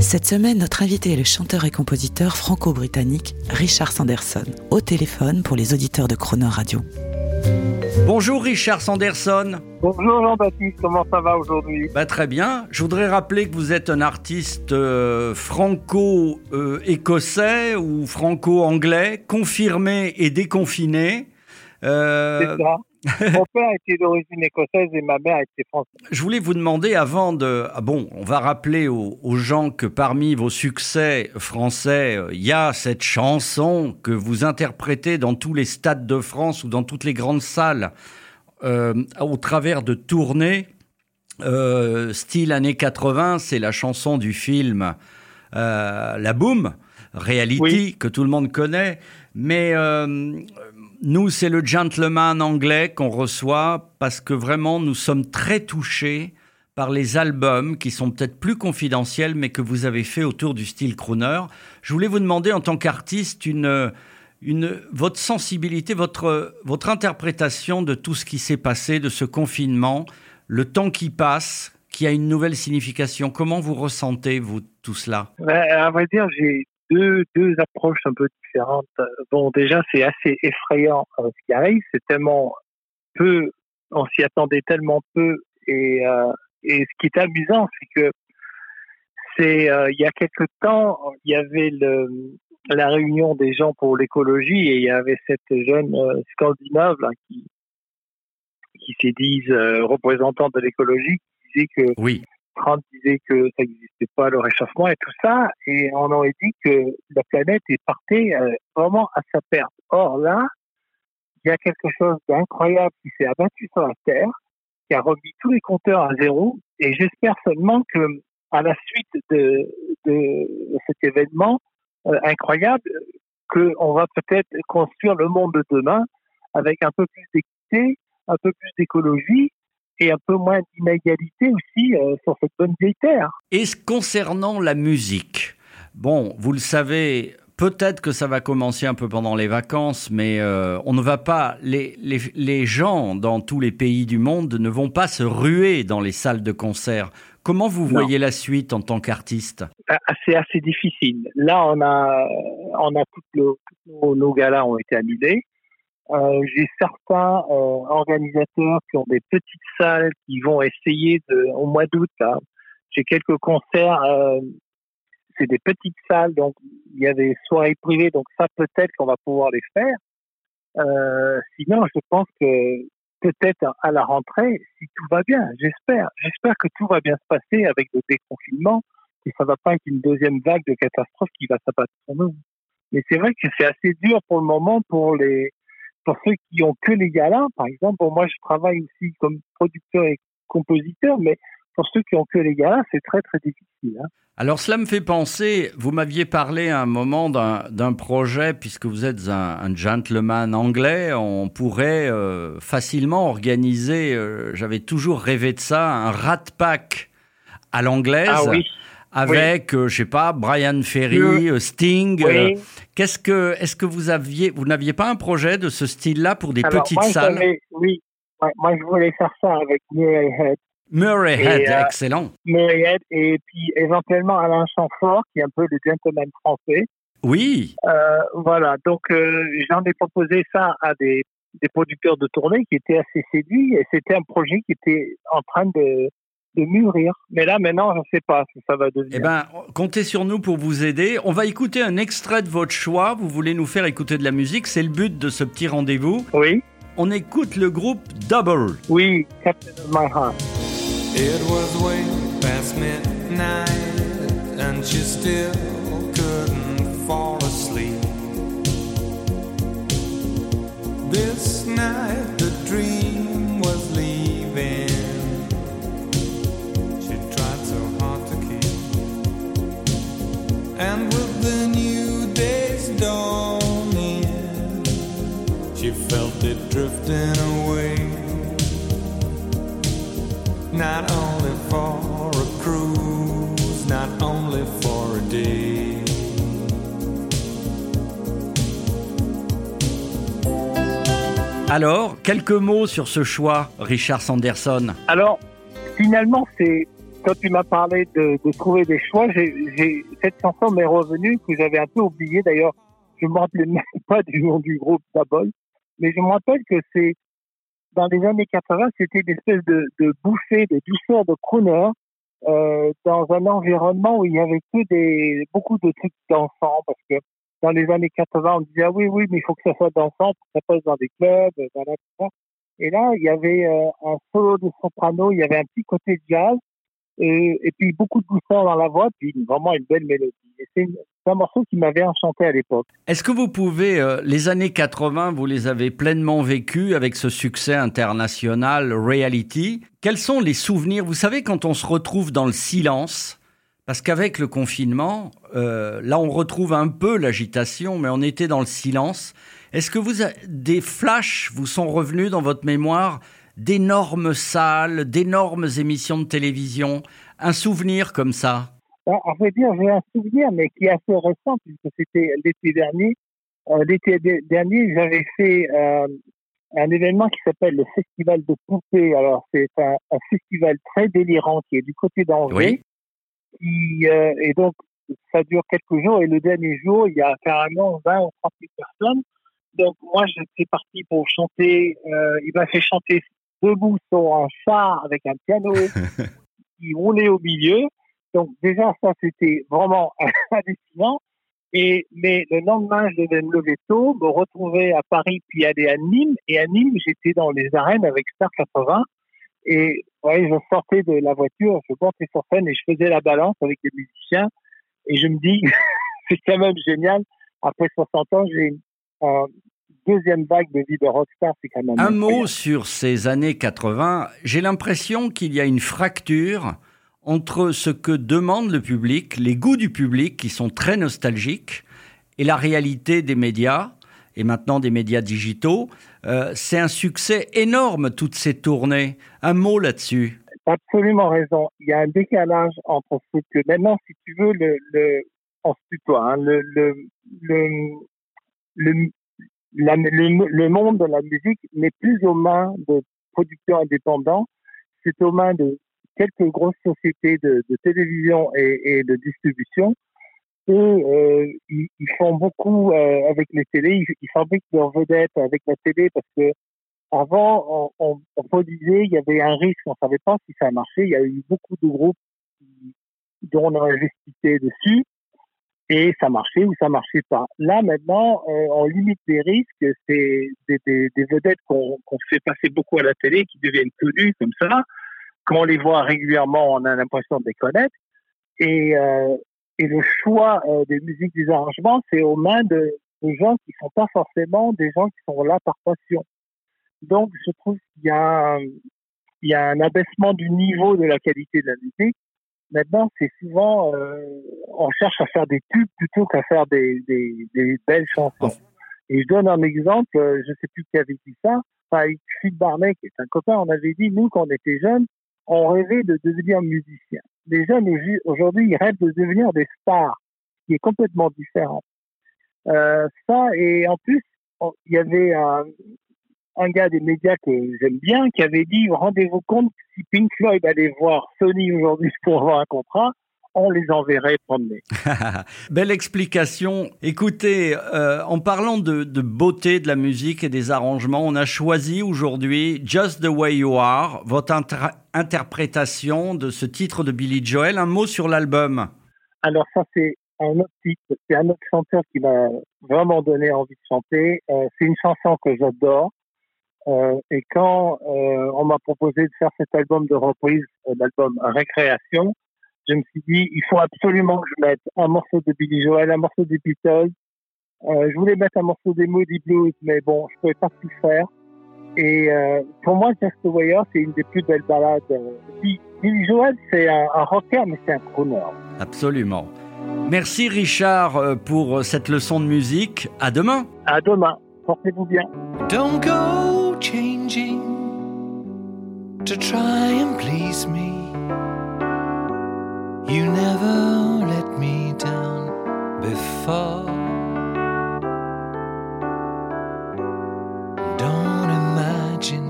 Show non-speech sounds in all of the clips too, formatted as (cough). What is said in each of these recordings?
Cette semaine, notre invité est le chanteur et compositeur franco-britannique Richard Sanderson, au téléphone pour les auditeurs de Croner Radio. Bonjour Richard Sanderson. Bonjour Jean-Baptiste, comment ça va aujourd'hui? Bah, Très bien. Je voudrais rappeler que vous êtes un artiste euh, franco-écossais ou franco-anglais, confirmé et déconfiné. Euh, C'est ça. (laughs) Mon père était d'origine écossaise et ma mère était française. Je voulais vous demander avant de... Ah bon, on va rappeler aux, gens que parmi vos succès français, euh, il y a cette chanson que vous interprétez dans tous les stades de France ou dans toutes les grandes salles euh, au travers de tournées. Euh, style années 80, c'est la chanson du film La Boom, Reality, que tout le monde connaît. Mais nous, c'est le gentleman anglais qu'on reçoit parce que vraiment, nous sommes très touchés par les albums qui sont peut-être plus confidentiels, mais que vous avez fait autour du style crooner. Je voulais vous demander, en tant qu'artiste, une, votre sensibilité, votre, votre interprétation de tout ce qui s'est passé, de ce confinement, le temps qui passe, qui a une nouvelle signification. Comment vous ressentez, vous, tout cela? Ben, À vrai dire, j'ai deux, deux approches un peu différentes. Bon, déjà, c'est assez effrayant euh, ce qui arrive. C'est tellement peu, on s'y attendait tellement peu. Et, euh, et ce qui est amusant, c'est que c'est euh, il y a quelque temps, il y avait le, la réunion des gens pour l'écologie et il y avait cette jeune scandinave qui qui s'est disent représentante de l'écologie qui disait que oui. Disait que ça n'existait pas, le réchauffement et tout ça, et on aurait dit que la planète est partie euh, vraiment à sa perte. Or là, il y a quelque chose d'incroyable qui s'est abattu sur la Terre, qui a remis tous les compteurs à zéro, et j'espère seulement que à la suite de, de cet événement euh, incroyable, qu'on va peut-être construire le monde de demain avec un peu plus d'équité, un peu plus d'écologie, et un peu moins d'inégalité aussi euh, sur cette bonne vieille terre. Et concernant la musique, bon, vous le savez, peut-être que ça va commencer un peu pendant les vacances, mais euh, on ne va pas. Les, les, les, gens dans tous les pays du monde ne vont pas se ruer dans les salles de concert. Comment vous voyez la suite en tant qu'artiste? Ah, C'est assez difficile. Là, on a, on a toutes nos, nos galas ont été annulés. Euh, j'ai certains euh, organisateurs qui ont des petites salles qui vont essayer de, au mois d'août. J'ai quelques concerts. Euh, c'est des petites salles, donc il y a des soirées privées, donc ça peut-être qu'on va pouvoir les faire. Euh, sinon, je pense que peut-être à la rentrée, si tout va bien, j'espère, j'espère que tout va bien se passer avec le déconfinement, que ça va pas être une deuxième vague de catastrophe qui va s'abattre sur nous. Mais c'est vrai que c'est assez dur pour le moment pour les pour ceux qui ont que les galas, par exemple, moi je travaille aussi comme producteur et compositeur, mais pour ceux qui ont que les galas, c'est très très difficile. Hein. Alors cela me fait penser, vous m'aviez parlé à un moment d'un projet, puisque vous êtes un, gentleman anglais, on pourrait euh, facilement organiser, euh, j'avais toujours rêvé de ça, un rat pack à l'anglaise. Ah oui avec, euh, je sais pas, Brian Ferry, euh, Sting. Euh, qu'est-ce que, est-ce que vous aviez, vous n'aviez pas un projet de ce style-là pour des petites salles Oui, moi je voulais faire ça avec Murray Head. Murray Head, excellent. Murray Head et puis éventuellement Alain Chamfort, qui est un peu le gentleman français. Oui. voilà, donc j'en ai proposé ça à des, des producteurs de tournée qui étaient assez séduits et c'était un projet qui était en train de de mûrir. Mais là, maintenant, je ne sais pas si ça va devenir. Eh bien, comptez sur nous pour vous aider. On va écouter un extrait de votre choix. Vous voulez nous faire écouter de la musique? C'est le but de ce petit rendez-vous. Oui. On écoute le groupe Double. Oui, Captain of My Heart. It was way past midnight and she still couldn't fall asleep. This night the dream And with the new day's dawning, felt it drifting away. Not only for a cruise, not only for a day. Alors, quelques mots sur ce choix, Richard Sanderson. Alors, finalement, c'est quand tu m'as parlé de, de trouver des choix, j'ai, cette chanson m'est revenue que j'avais un peu oubliée. D'ailleurs, je me rappelais même (laughs) pas du nom du groupe Babol, mais je me rappelle que c'est dans les années 80, c'était une espèce de, de bouffée de douceur de crooner euh, dans un environnement où il y avait que des beaucoup de trucs dansants parce que dans les années 80, on disait ah oui oui mais il faut que ça soit dansant pour que ça passe dans des clubs, dans la. Et là, il y avait euh, un solo de soprano, il y avait un petit côté jazz, et, puis beaucoup de douceur dans la voix, puis vraiment une belle mélodie. C'est un morceau qui m'avait enchanté à l'époque. Est-ce que vous pouvez, euh, les années 80, vous les avez pleinement vécues avec ce succès international reality? Quels sont les souvenirs? Vous savez, quand on se retrouve dans le silence, parce qu'avec le confinement, euh, là on retrouve un peu l'agitation, mais on était dans le silence. Est-ce que vous des flashs vous sont revenus dans votre mémoire d'énormes salles, d'énormes émissions de télévision Un souvenir comme ça? À vrai dire, j'ai un souvenir, mais qui est assez récent, puisque c'était l'été dernier. Euh, l'été de- dernier, j'avais fait euh, un événement qui s'appelle le Festival de Poupées. Alors, c'est un, un festival très délirant qui est du côté d'Angers. Oui. Qui, euh, et donc, ça dure quelques jours. Et le dernier jour, il y a carrément 20 ou 30 000 personnes. Donc, moi, j'étais parti pour chanter. Il m'a fait chanter debout sur un char avec un piano (laughs) qui roulait au milieu. Donc déjà ça c'était vraiment (laughs) hallucinant. Et mais le lendemain je devais me lever tôt, me retrouver à Paris puis aller à Nîmes. Et à Nîmes j'étais dans les arènes avec Star 80. Et ouais, je sortais de la voiture, je montais sur scène et je faisais la balance avec les musiciens. Et je me dis (laughs) c'est quand même génial. Après 60 ans j'ai euh, deuxième vague de vie de rockstar, c'est quand même. Un incroyable. mot sur ces années 80. J'ai l'impression qu'il y a une fracture entre ce que demande le public, les goûts du public qui sont très nostalgiques, et la réalité des médias, et maintenant des médias digitaux. Euh, c'est un succès énorme, toutes ces tournées. Un mot là-dessus. Absolument raison. Il y a un décalage entre ce que maintenant, si tu veux, le, le on se tutoie, hein, le, le, le, le, monde de la musique n'est plus aux mains de producteurs indépendants, c'est aux mains de quelques grosses sociétés de, télévision et, de distribution. Et euh, ils, font beaucoup euh, avec les télés, ils, fabriquent leurs vedettes avec la télé parce que avant, on, on, on produisait, il y avait un risque, on savait pas si ça marchait. Il y a eu beaucoup de groupes dont on investissait dessus et ça marchait ou ça marchait pas. Là, maintenant, euh, on limite les risques. C'est des, vedettes qu'on fait passer beaucoup à la télé, qui deviennent connues comme ça. Quand on les voit régulièrement, on a l'impression de les connaître. Et, euh, le choix euh, des musiques, des arrangements, c'est aux mains de, gens qui sont pas forcément des gens qui sont là par passion. Donc, je trouve qu'il y a un abaissement du niveau de la qualité de la musique. Maintenant, c'est souvent, euh, on cherche à faire des tubes plutôt qu'à faire des, des, des belles chansons. Et je donne un exemple, euh, je sais plus qui avait dit ça, avec Phil Barnet, qui est un copain, on avait dit, nous, quand on était jeunes, on rêvait de devenir musicien. Les jeunes, aujourd- aujourd'hui, ils rêvent de devenir des stars, ce qui est complètement différent. Euh, ça, et en plus, il y avait un, un gars des médias que j'aime bien qui avait dit rendez-vous compte si Pink Floyd allait voir Sony aujourd'hui (laughs) pour avoir un contrat, on les enverrait promener. (laughs) Belle explication. Écoutez, euh, en parlant de, de beauté de la musique et des arrangements, on a choisi aujourd'hui Just the Way You Are, votre inter- interprétation de ce titre de Billy Joel. Un mot sur l'album. Alors ça, c'est un autre titre, c'est un autre chanteur qui m'a vraiment donné envie de chanter. Euh, c'est une chanson que j'adore. Euh, et quand euh, on m'a proposé de faire cet album de reprise, euh, l'album Récréation, je me suis dit, il faut absolument que je mette un morceau de Billy Joel, un morceau des Beatles. Je voulais mettre un morceau des Moody Blues, mais bon, je ne pouvais pas tout faire. Et pour moi, Just Castaway c'est une des plus belles balades. Billy Joel, c'est un, un, rocker, mais c'est un crooner. Absolument. Merci Richard pour cette leçon de musique. À demain. À demain. Portez-vous bien. Don't go. changing to try and please me. You never let me down before. Don't imagine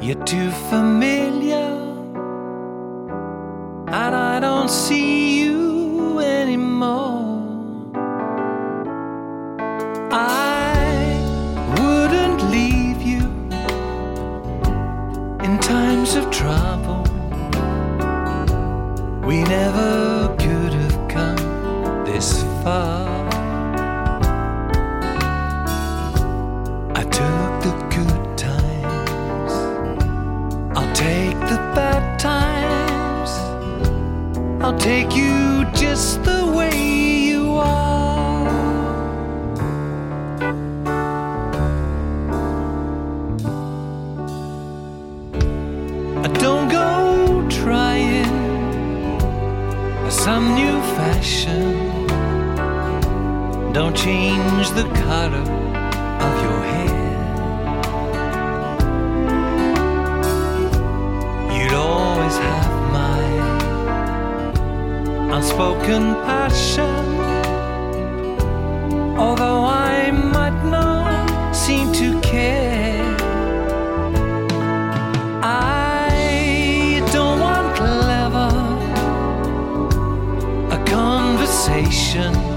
you're too familiar, and I don't see you. some new fashion. Don't change the color of your hair. You'd always have my unspoken passion, although. ocean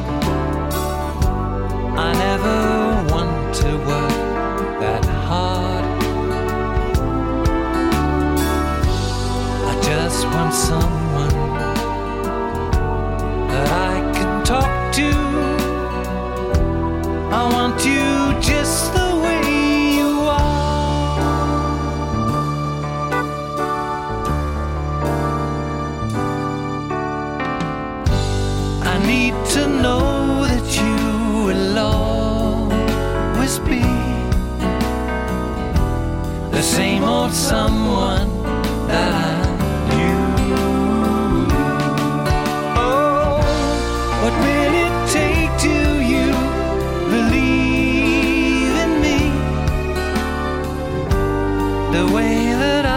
the way that I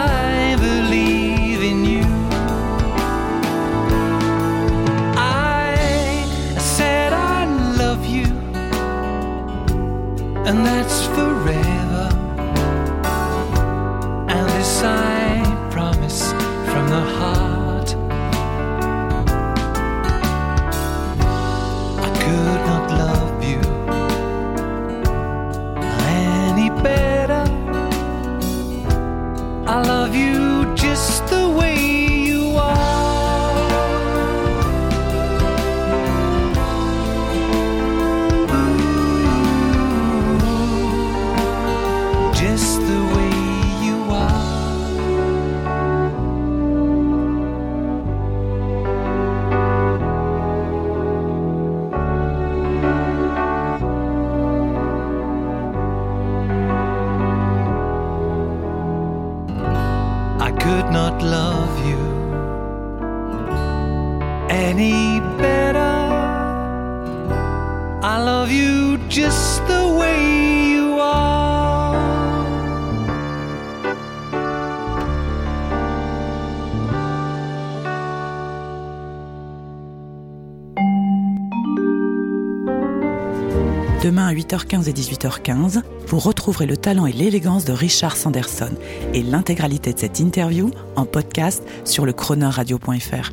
demain à 8h15 et 18h15, vous retrouverez le talent et l'élégance de Richard Sanderson et l'intégralité de cette interview en podcast sur le chroneurradio.fr.